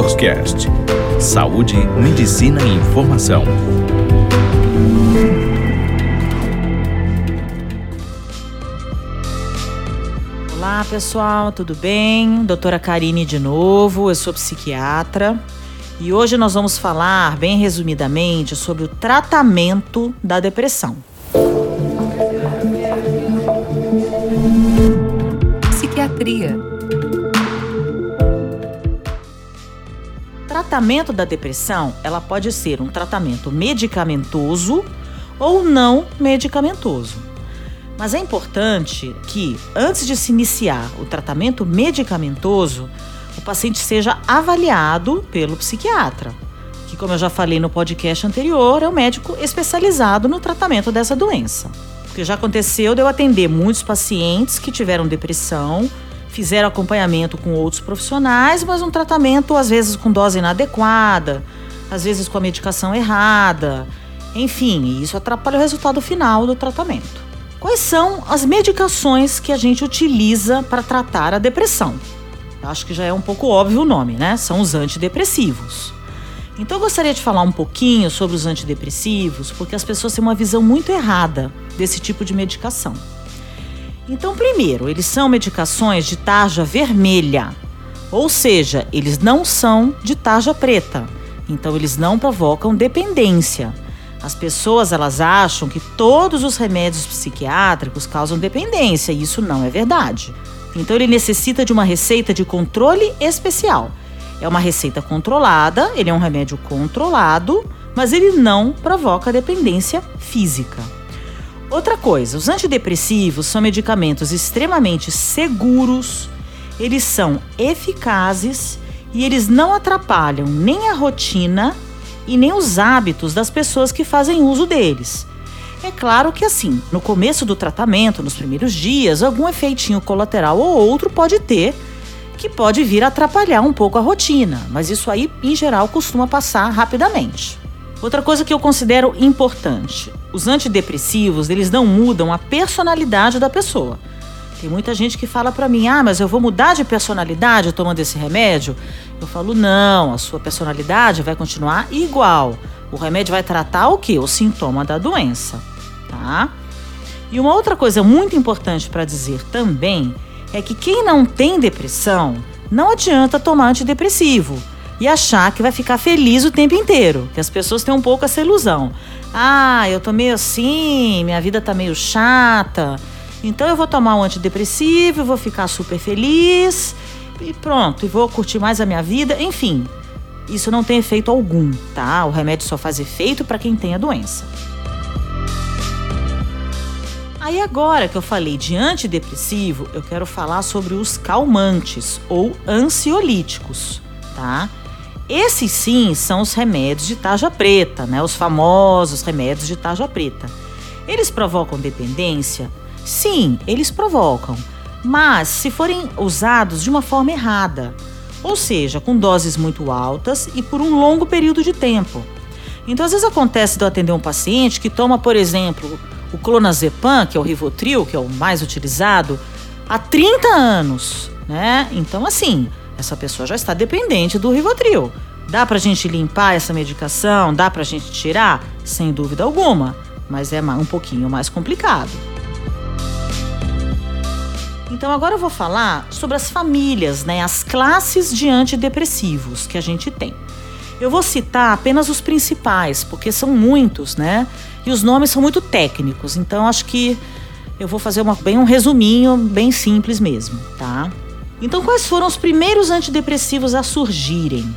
Doutorscast. Saúde, medicina e informação. Olá pessoal, tudo bem? Doutora Karine de novo, eu sou psiquiatra e hoje nós vamos falar, bem resumidamente, sobre o tratamento da depressão. Psiquiatria. Tratamento da depressão, ela pode ser um tratamento medicamentoso ou não medicamentoso. Mas é importante que, antes de se iniciar o tratamento medicamentoso, o paciente seja avaliado pelo psiquiatra, que, como eu já falei no podcast anterior, é um médico especializado no tratamento dessa doença. Porque já aconteceu de eu atender muitos pacientes que tiveram depressão, fizeram acompanhamento com outros profissionais, mas um tratamento às vezes com dose inadequada, às vezes com a medicação errada. Enfim, isso atrapalha o resultado final do tratamento. Quais são as medicações que a gente utiliza para tratar a depressão? Acho que já é um pouco óbvio o nome, né? São os antidepressivos. Então eu gostaria de falar um pouquinho sobre os antidepressivos, porque as pessoas têm uma visão muito errada desse tipo de medicação. Então, primeiro, eles são medicações de tarja vermelha, ou seja, eles não são de tarja preta. Então, eles não provocam dependência. As pessoas elas acham que todos os remédios psiquiátricos causam dependência, e isso não é verdade. Então ele necessita de uma receita de controle especial. É uma receita controlada, ele é um remédio controlado, mas ele não provoca dependência física. Outra coisa, os antidepressivos são medicamentos extremamente seguros, eles são eficazes e eles não atrapalham nem a rotina e nem os hábitos das pessoas que fazem uso deles. É claro que assim, no começo do tratamento, nos primeiros dias, algum efeitinho colateral ou outro pode ter, que pode vir a atrapalhar um pouco a rotina, mas isso aí, em geral, costuma passar rapidamente. Outra coisa que eu considero importante, os antidepressivos, eles não mudam a personalidade da pessoa. Tem muita gente que fala para mim: "Ah, mas eu vou mudar de personalidade tomando esse remédio?" Eu falo: "Não, a sua personalidade vai continuar igual. O remédio vai tratar o que? O sintoma da doença, tá? E uma outra coisa muito importante para dizer também é que quem não tem depressão, não adianta tomar antidepressivo e achar que vai ficar feliz o tempo inteiro, que as pessoas têm um pouco essa ilusão. Ah, eu tô meio assim, minha vida tá meio chata, então eu vou tomar um antidepressivo, vou ficar super feliz e pronto, e vou curtir mais a minha vida. Enfim, isso não tem efeito algum, tá? O remédio só faz efeito para quem tem a doença. Aí agora que eu falei de antidepressivo, eu quero falar sobre os calmantes ou ansiolíticos, tá? Esses sim são os remédios de tarja preta, né? Os famosos remédios de tarja preta. Eles provocam dependência Sim, eles provocam, mas se forem usados de uma forma errada, ou seja, com doses muito altas e por um longo período de tempo. Então, às vezes acontece de eu atender um paciente que toma, por exemplo, o clonazepam, que é o Rivotril, que é o mais utilizado, há 30 anos, né? Então, assim, essa pessoa já está dependente do Rivotril. Dá pra gente limpar essa medicação? Dá pra gente tirar? Sem dúvida alguma, mas é um pouquinho mais complicado. Então agora eu vou falar sobre as famílias, né, as classes de antidepressivos que a gente tem. Eu vou citar apenas os principais, porque são muitos, né? E os nomes são muito técnicos, então acho que eu vou fazer uma, bem um resuminho, bem simples mesmo, tá? Então, quais foram os primeiros antidepressivos a surgirem?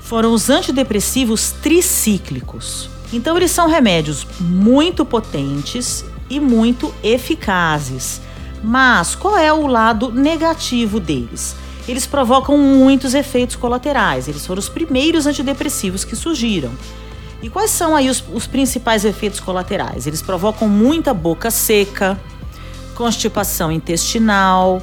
Foram os antidepressivos tricíclicos. Então, eles são remédios muito potentes e muito eficazes mas qual é o lado negativo deles? Eles provocam muitos efeitos colaterais. Eles foram os primeiros antidepressivos que surgiram. E quais são aí os, os principais efeitos colaterais? Eles provocam muita boca seca, constipação intestinal,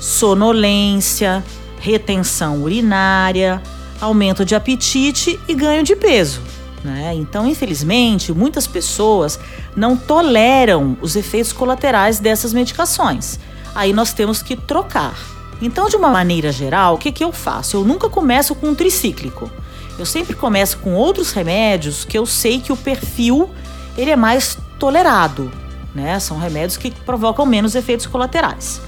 sonolência, retenção urinária, aumento de apetite e ganho de peso. Né? Então, infelizmente, muitas pessoas não toleram os efeitos colaterais dessas medicações. Aí nós temos que trocar. Então, de uma maneira geral, o que, que eu faço? Eu nunca começo com um tricíclico. Eu sempre começo com outros remédios que eu sei que o perfil ele é mais tolerado, né? São remédios que provocam menos efeitos colaterais.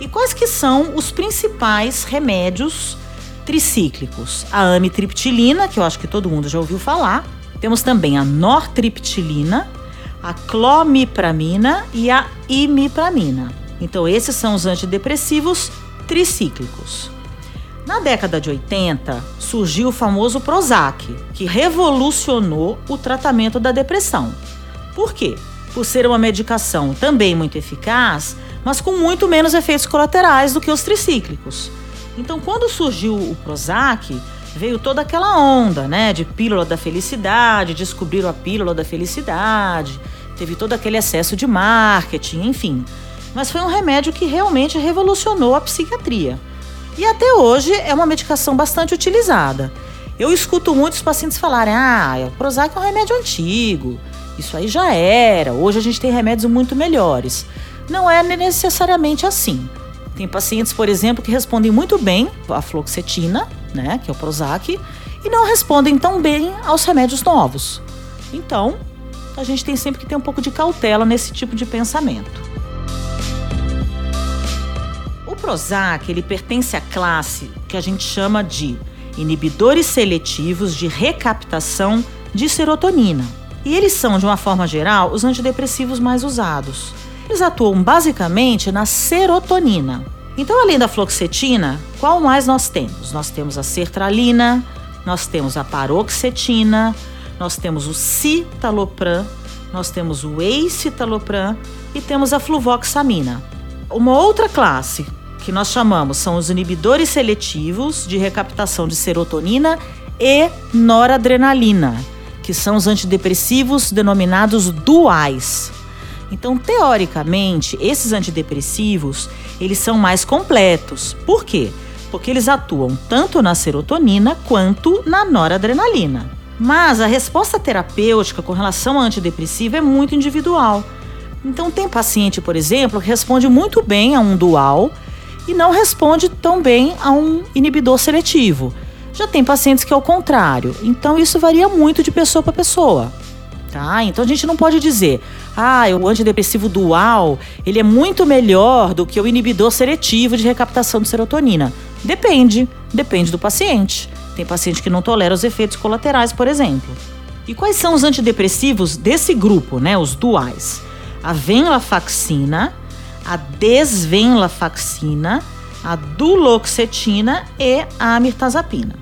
E quais que são os principais remédios tricíclicos? A amitriptilina, que eu acho que todo mundo já ouviu falar. Temos também a nortriptilina, a clomipramina e a imipramina. Então esses são os antidepressivos tricíclicos. Na década de 80, surgiu o famoso Prozac, que revolucionou o tratamento da depressão. Por quê? Por ser uma medicação também muito eficaz, mas com muito menos efeitos colaterais do que os tricíclicos. Então, quando surgiu o Prozac, veio toda aquela onda, né, de pílula da felicidade, descobriram a pílula da felicidade, teve todo aquele excesso de marketing, enfim. Mas foi um remédio que realmente revolucionou a psiquiatria. E até hoje é uma medicação bastante utilizada. Eu escuto muitos pacientes falarem: ah, o Prozac é um remédio antigo, isso aí já era, hoje a gente tem remédios muito melhores. Não é necessariamente assim. Tem pacientes, por exemplo, que respondem muito bem à fluoxetina, né, que é o Prozac, e não respondem tão bem aos remédios novos. Então, a gente tem sempre que ter um pouco de cautela nesse tipo de pensamento. O Prozac, ele pertence à classe que a gente chama de inibidores seletivos de recaptação de serotonina. E eles são, de uma forma geral, os antidepressivos mais usados. Eles atuam basicamente na serotonina. Então, além da fluoxetina, qual mais nós temos? Nós temos a sertralina, nós temos a paroxetina, nós temos o citalopram, nós temos o escitalopram e temos a fluvoxamina. Uma outra classe que nós chamamos são os inibidores seletivos de recaptação de serotonina e noradrenalina, que são os antidepressivos denominados duais. Então, teoricamente, esses antidepressivos, eles são mais completos. Por quê? Porque eles atuam tanto na serotonina quanto na noradrenalina. Mas a resposta terapêutica com relação ao antidepressivo é muito individual. Então, tem paciente, por exemplo, que responde muito bem a um dual e não responde tão bem a um inibidor seletivo. Já tem pacientes que é o contrário. Então, isso varia muito de pessoa para pessoa. Tá? Então a gente não pode dizer, ah, o antidepressivo dual, ele é muito melhor do que o inibidor seletivo de recaptação de serotonina. Depende, depende do paciente. Tem paciente que não tolera os efeitos colaterais, por exemplo. E quais são os antidepressivos desse grupo, né, os duais? A venlafaxina, a desvenlafaxina, a duloxetina e a mirtazapina.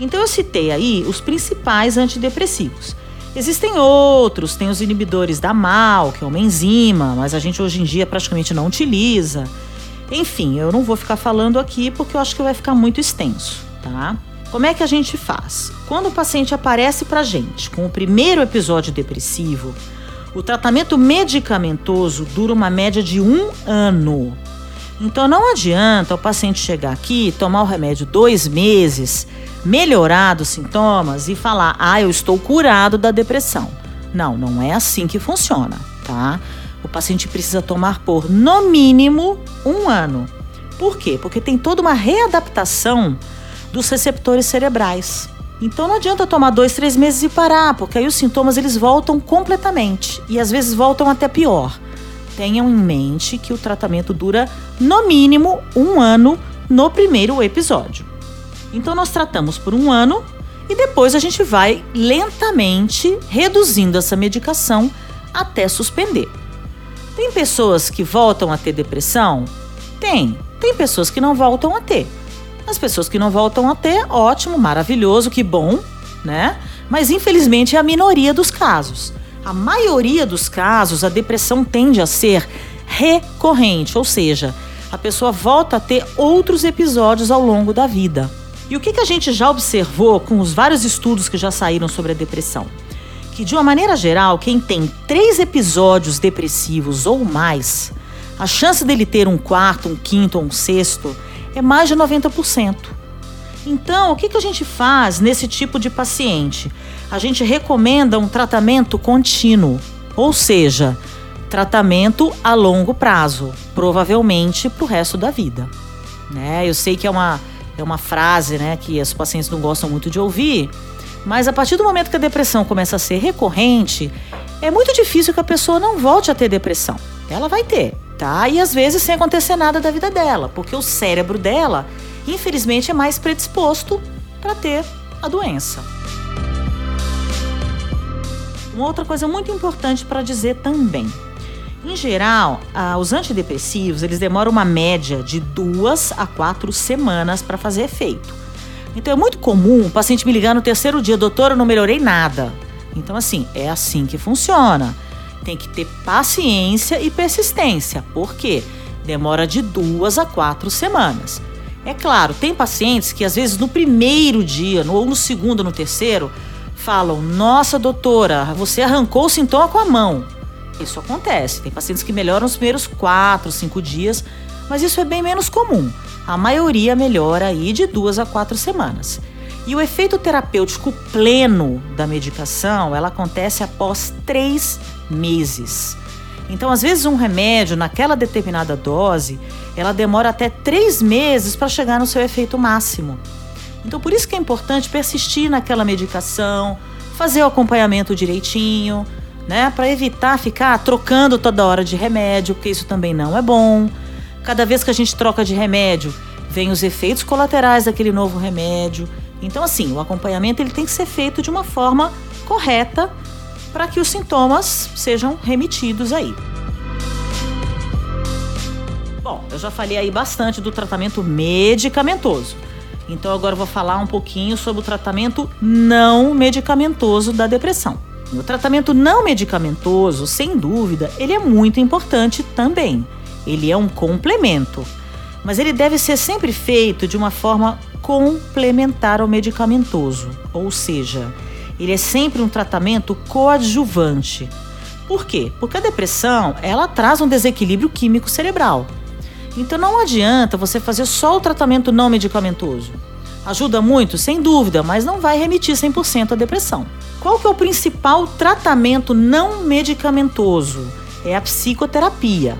Então eu citei aí os principais antidepressivos. Existem outros, tem os inibidores da MAL, que é uma enzima, mas a gente hoje em dia praticamente não utiliza. Enfim, eu não vou ficar falando aqui porque eu acho que vai ficar muito extenso, tá? Como é que a gente faz? Quando o paciente aparece pra gente com o primeiro episódio depressivo, o tratamento medicamentoso dura uma média de um ano. Então não adianta o paciente chegar aqui, tomar o remédio dois meses, melhorar dos sintomas e falar: ah, eu estou curado da depressão. Não, não é assim que funciona, tá? O paciente precisa tomar por no mínimo um ano. Por quê? Porque tem toda uma readaptação dos receptores cerebrais. Então não adianta tomar dois, três meses e parar, porque aí os sintomas eles voltam completamente e às vezes voltam até pior tenham em mente que o tratamento dura no mínimo um ano no primeiro episódio. Então, nós tratamos por um ano e depois a gente vai lentamente reduzindo essa medicação até suspender. Tem pessoas que voltam a ter depressão? Tem. Tem pessoas que não voltam a ter. As pessoas que não voltam a ter, ótimo, maravilhoso, que bom, né? Mas infelizmente é a minoria dos casos a maioria dos casos, a depressão tende a ser recorrente, ou seja, a pessoa volta a ter outros episódios ao longo da vida. E o que, que a gente já observou com os vários estudos que já saíram sobre a depressão? Que, de uma maneira geral, quem tem três episódios depressivos ou mais, a chance dele ter um quarto, um quinto ou um sexto é mais de 90%. Então, o que, que a gente faz nesse tipo de paciente? A gente recomenda um tratamento contínuo, ou seja, tratamento a longo prazo, provavelmente para o resto da vida. né? Eu sei que é uma, é uma frase, né, que os pacientes não gostam muito de ouvir, mas a partir do momento que a depressão começa a ser recorrente, é muito difícil que a pessoa não volte a ter depressão. Ela vai ter, tá? E às vezes sem acontecer nada da vida dela, porque o cérebro dela, infelizmente, é mais predisposto para ter a doença. Uma outra coisa muito importante para dizer também. Em geral, os antidepressivos eles demoram uma média de duas a quatro semanas para fazer efeito. Então é muito comum o paciente me ligar no terceiro dia, doutor, eu não melhorei nada. Então, assim, é assim que funciona. Tem que ter paciência e persistência. Por quê? Demora de duas a quatro semanas. É claro, tem pacientes que às vezes no primeiro dia, ou no segundo, no terceiro, falam: Nossa, doutora, você arrancou o sintoma com a mão. Isso acontece. Tem pacientes que melhoram nos primeiros quatro, cinco dias, mas isso é bem menos comum. A maioria melhora aí de duas a quatro semanas. E o efeito terapêutico pleno da medicação, ela acontece após três meses. Então, às vezes, um remédio naquela determinada dose, ela demora até três meses para chegar no seu efeito máximo. Então, por isso que é importante persistir naquela medicação, fazer o acompanhamento direitinho, né, para evitar ficar trocando toda hora de remédio, porque isso também não é bom. Cada vez que a gente troca de remédio, vem os efeitos colaterais daquele novo remédio. Então, assim, o acompanhamento ele tem que ser feito de uma forma correta para que os sintomas sejam remitidos aí. Bom, eu já falei aí bastante do tratamento medicamentoso. Então agora eu vou falar um pouquinho sobre o tratamento não medicamentoso da depressão. O tratamento não medicamentoso, sem dúvida, ele é muito importante também. Ele é um complemento, mas ele deve ser sempre feito de uma forma complementar ao medicamentoso, ou seja, ele é sempre um tratamento coadjuvante. Por quê? Porque a depressão, ela traz um desequilíbrio químico cerebral. Então não adianta você fazer só o tratamento não medicamentoso. Ajuda muito, sem dúvida, mas não vai remitir 100% à depressão. Qual que é o principal tratamento não medicamentoso? É a psicoterapia.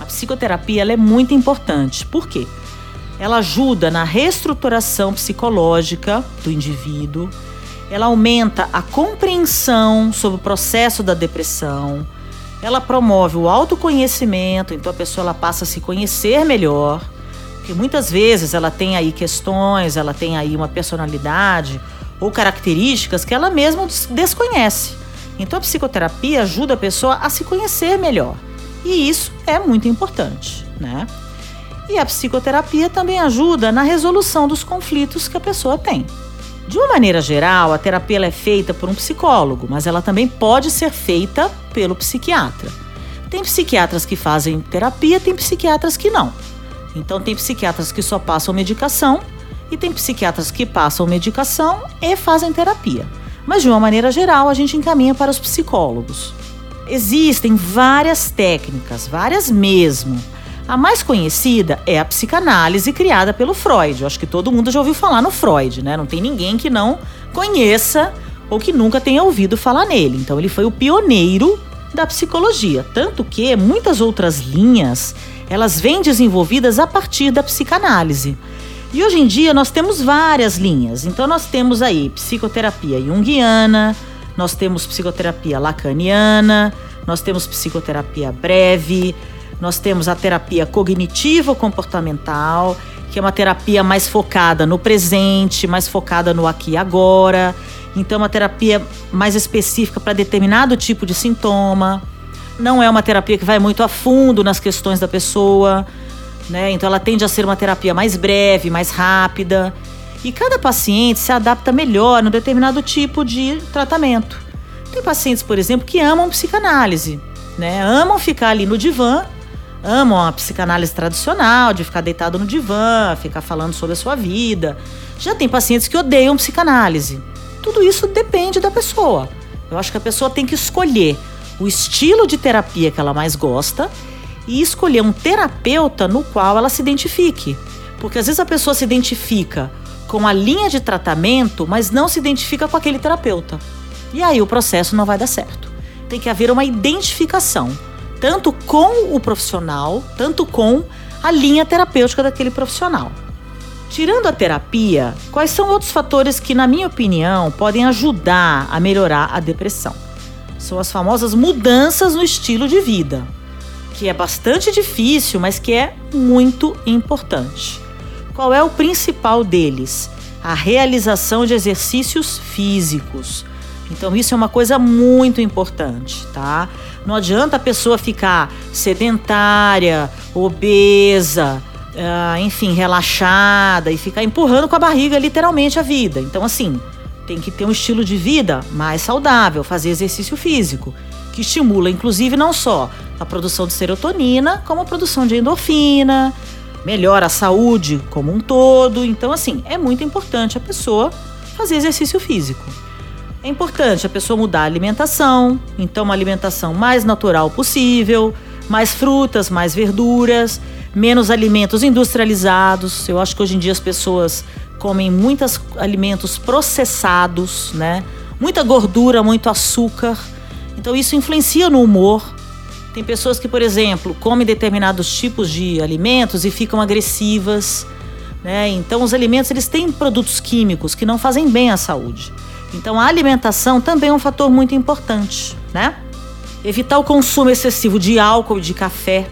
A psicoterapia é muito importante. Por quê? Ela ajuda na reestruturação psicológica do indivíduo, ela aumenta a compreensão sobre o processo da depressão, ela promove o autoconhecimento, então a pessoa ela passa a se conhecer melhor, porque muitas vezes ela tem aí questões, ela tem aí uma personalidade ou características que ela mesma desconhece. Então a psicoterapia ajuda a pessoa a se conhecer melhor. E isso é muito importante, né? E a psicoterapia também ajuda na resolução dos conflitos que a pessoa tem. De uma maneira geral, a terapia é feita por um psicólogo, mas ela também pode ser feita pelo psiquiatra. Tem psiquiatras que fazem terapia, tem psiquiatras que não. Então, tem psiquiatras que só passam medicação e tem psiquiatras que passam medicação e fazem terapia. Mas, de uma maneira geral, a gente encaminha para os psicólogos. Existem várias técnicas, várias mesmo, a mais conhecida é a psicanálise criada pelo Freud. Eu acho que todo mundo já ouviu falar no Freud, né? Não tem ninguém que não conheça ou que nunca tenha ouvido falar nele. Então ele foi o pioneiro da psicologia, tanto que muitas outras linhas, elas vêm desenvolvidas a partir da psicanálise. E hoje em dia nós temos várias linhas. Então nós temos aí psicoterapia junguiana, nós temos psicoterapia lacaniana, nós temos psicoterapia breve, nós temos a terapia cognitivo-comportamental, que é uma terapia mais focada no presente, mais focada no aqui e agora. Então, é uma terapia mais específica para determinado tipo de sintoma. Não é uma terapia que vai muito a fundo nas questões da pessoa. Né? Então, ela tende a ser uma terapia mais breve, mais rápida. E cada paciente se adapta melhor no determinado tipo de tratamento. Tem pacientes, por exemplo, que amam psicanálise, né? Amam ficar ali no divã amam a psicanálise tradicional, de ficar deitado no divã, ficar falando sobre a sua vida. Já tem pacientes que odeiam psicanálise. Tudo isso depende da pessoa. Eu acho que a pessoa tem que escolher o estilo de terapia que ela mais gosta e escolher um terapeuta no qual ela se identifique. Porque às vezes a pessoa se identifica com a linha de tratamento, mas não se identifica com aquele terapeuta. E aí o processo não vai dar certo. Tem que haver uma identificação tanto com o profissional, tanto com a linha terapêutica daquele profissional. Tirando a terapia, quais são outros fatores que, na minha opinião, podem ajudar a melhorar a depressão? São as famosas mudanças no estilo de vida, que é bastante difícil, mas que é muito importante. Qual é o principal deles? A realização de exercícios físicos. Então, isso é uma coisa muito importante, tá? Não adianta a pessoa ficar sedentária, obesa, uh, enfim, relaxada e ficar empurrando com a barriga literalmente a vida. Então, assim, tem que ter um estilo de vida mais saudável, fazer exercício físico, que estimula, inclusive, não só a produção de serotonina, como a produção de endorfina, melhora a saúde como um todo. Então, assim, é muito importante a pessoa fazer exercício físico. É importante a pessoa mudar a alimentação, então uma alimentação mais natural possível, mais frutas, mais verduras, menos alimentos industrializados. Eu acho que hoje em dia as pessoas comem muitos alimentos processados, né? Muita gordura, muito açúcar. Então isso influencia no humor. Tem pessoas que, por exemplo, comem determinados tipos de alimentos e ficam agressivas, né? Então os alimentos eles têm produtos químicos que não fazem bem à saúde. Então a alimentação também é um fator muito importante, né? Evitar o consumo excessivo de álcool e de café.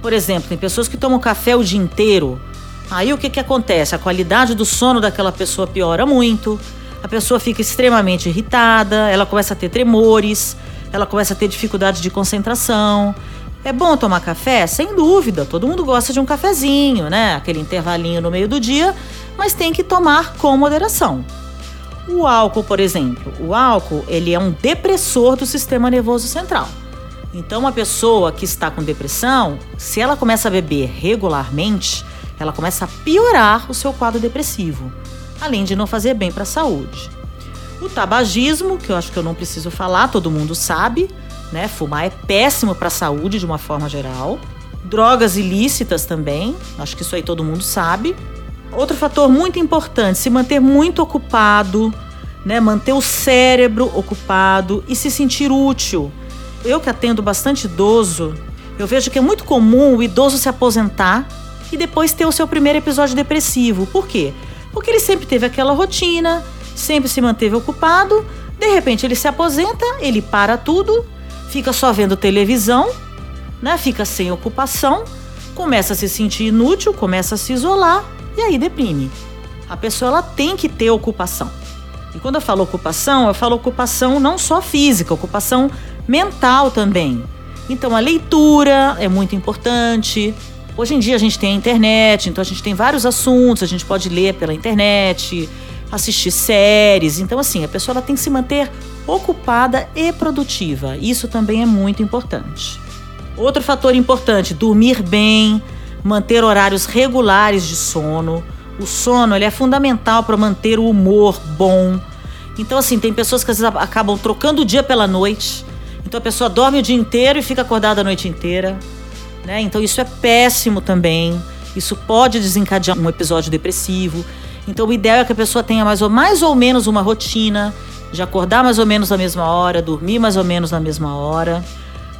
Por exemplo, tem pessoas que tomam café o dia inteiro. Aí o que, que acontece? A qualidade do sono daquela pessoa piora muito, a pessoa fica extremamente irritada, ela começa a ter tremores, ela começa a ter dificuldade de concentração. É bom tomar café? Sem dúvida, todo mundo gosta de um cafezinho, né? Aquele intervalinho no meio do dia, mas tem que tomar com moderação. O álcool, por exemplo, o álcool ele é um depressor do sistema nervoso central. Então, uma pessoa que está com depressão, se ela começa a beber regularmente, ela começa a piorar o seu quadro depressivo, além de não fazer bem para a saúde. O tabagismo, que eu acho que eu não preciso falar, todo mundo sabe, né? Fumar é péssimo para a saúde de uma forma geral. Drogas ilícitas também, acho que isso aí todo mundo sabe. Outro fator muito importante, se manter muito ocupado, né? Manter o cérebro ocupado e se sentir útil. Eu que atendo bastante idoso, eu vejo que é muito comum o idoso se aposentar e depois ter o seu primeiro episódio depressivo. Por quê? Porque ele sempre teve aquela rotina, sempre se manteve ocupado, de repente ele se aposenta, ele para tudo, fica só vendo televisão, né? Fica sem ocupação, começa a se sentir inútil, começa a se isolar e aí deprime. A pessoa ela tem que ter ocupação. E quando eu falo ocupação, eu falo ocupação não só física, ocupação mental também. Então a leitura é muito importante. Hoje em dia a gente tem a internet, então a gente tem vários assuntos, a gente pode ler pela internet, assistir séries. Então assim, a pessoa ela tem que se manter ocupada e produtiva. Isso também é muito importante. Outro fator importante, dormir bem, manter horários regulares de sono. O sono ele é fundamental para manter o humor bom. Então, assim, tem pessoas que às vezes acabam trocando o dia pela noite. Então a pessoa dorme o dia inteiro e fica acordada a noite inteira. Né? Então isso é péssimo também. Isso pode desencadear um episódio depressivo. Então o ideal é que a pessoa tenha mais ou, mais ou menos uma rotina de acordar mais ou menos na mesma hora, dormir mais ou menos na mesma hora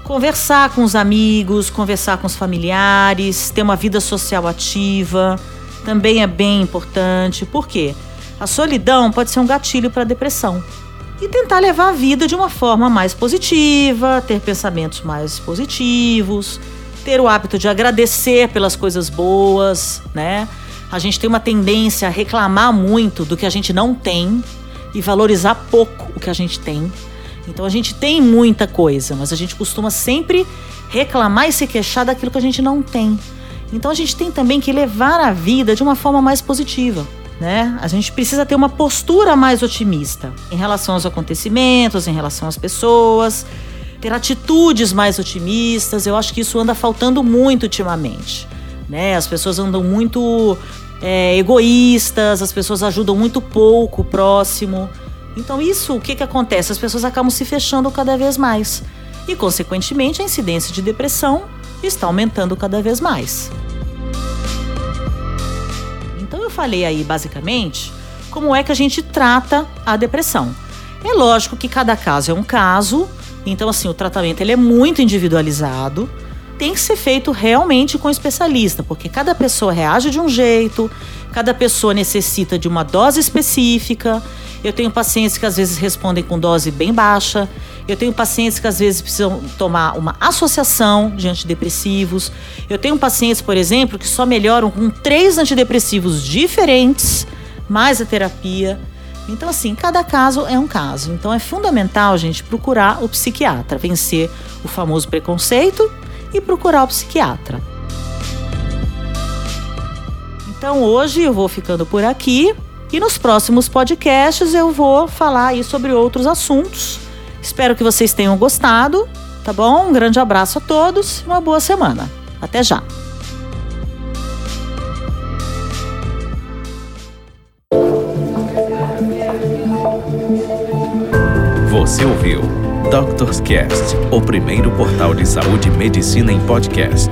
conversar com os amigos, conversar com os familiares, ter uma vida social ativa, também é bem importante. Por quê? A solidão pode ser um gatilho para a depressão. E tentar levar a vida de uma forma mais positiva, ter pensamentos mais positivos, ter o hábito de agradecer pelas coisas boas, né? A gente tem uma tendência a reclamar muito do que a gente não tem e valorizar pouco o que a gente tem. Então a gente tem muita coisa, mas a gente costuma sempre reclamar e se queixar daquilo que a gente não tem. Então a gente tem também que levar a vida de uma forma mais positiva. Né? A gente precisa ter uma postura mais otimista em relação aos acontecimentos, em relação às pessoas, ter atitudes mais otimistas. Eu acho que isso anda faltando muito ultimamente. Né? As pessoas andam muito é, egoístas, as pessoas ajudam muito pouco o próximo. Então, isso, o que, que acontece? As pessoas acabam se fechando cada vez mais. E, consequentemente, a incidência de depressão está aumentando cada vez mais. Então, eu falei aí, basicamente, como é que a gente trata a depressão. É lógico que cada caso é um caso, então, assim, o tratamento ele é muito individualizado. tem que ser feito realmente com especialista, porque cada pessoa reage de um jeito, cada pessoa necessita de uma dose específica. Eu tenho pacientes que às vezes respondem com dose bem baixa. Eu tenho pacientes que às vezes precisam tomar uma associação de antidepressivos. Eu tenho pacientes, por exemplo, que só melhoram com três antidepressivos diferentes, mais a terapia. Então, assim, cada caso é um caso. Então, é fundamental, gente, procurar o psiquiatra, vencer o famoso preconceito e procurar o psiquiatra. Então hoje eu vou ficando por aqui e nos próximos podcasts eu vou falar aí sobre outros assuntos. Espero que vocês tenham gostado, tá bom? Um grande abraço a todos e uma boa semana. Até já! Você ouviu Doctor's Cast, o primeiro portal de saúde e medicina em podcast.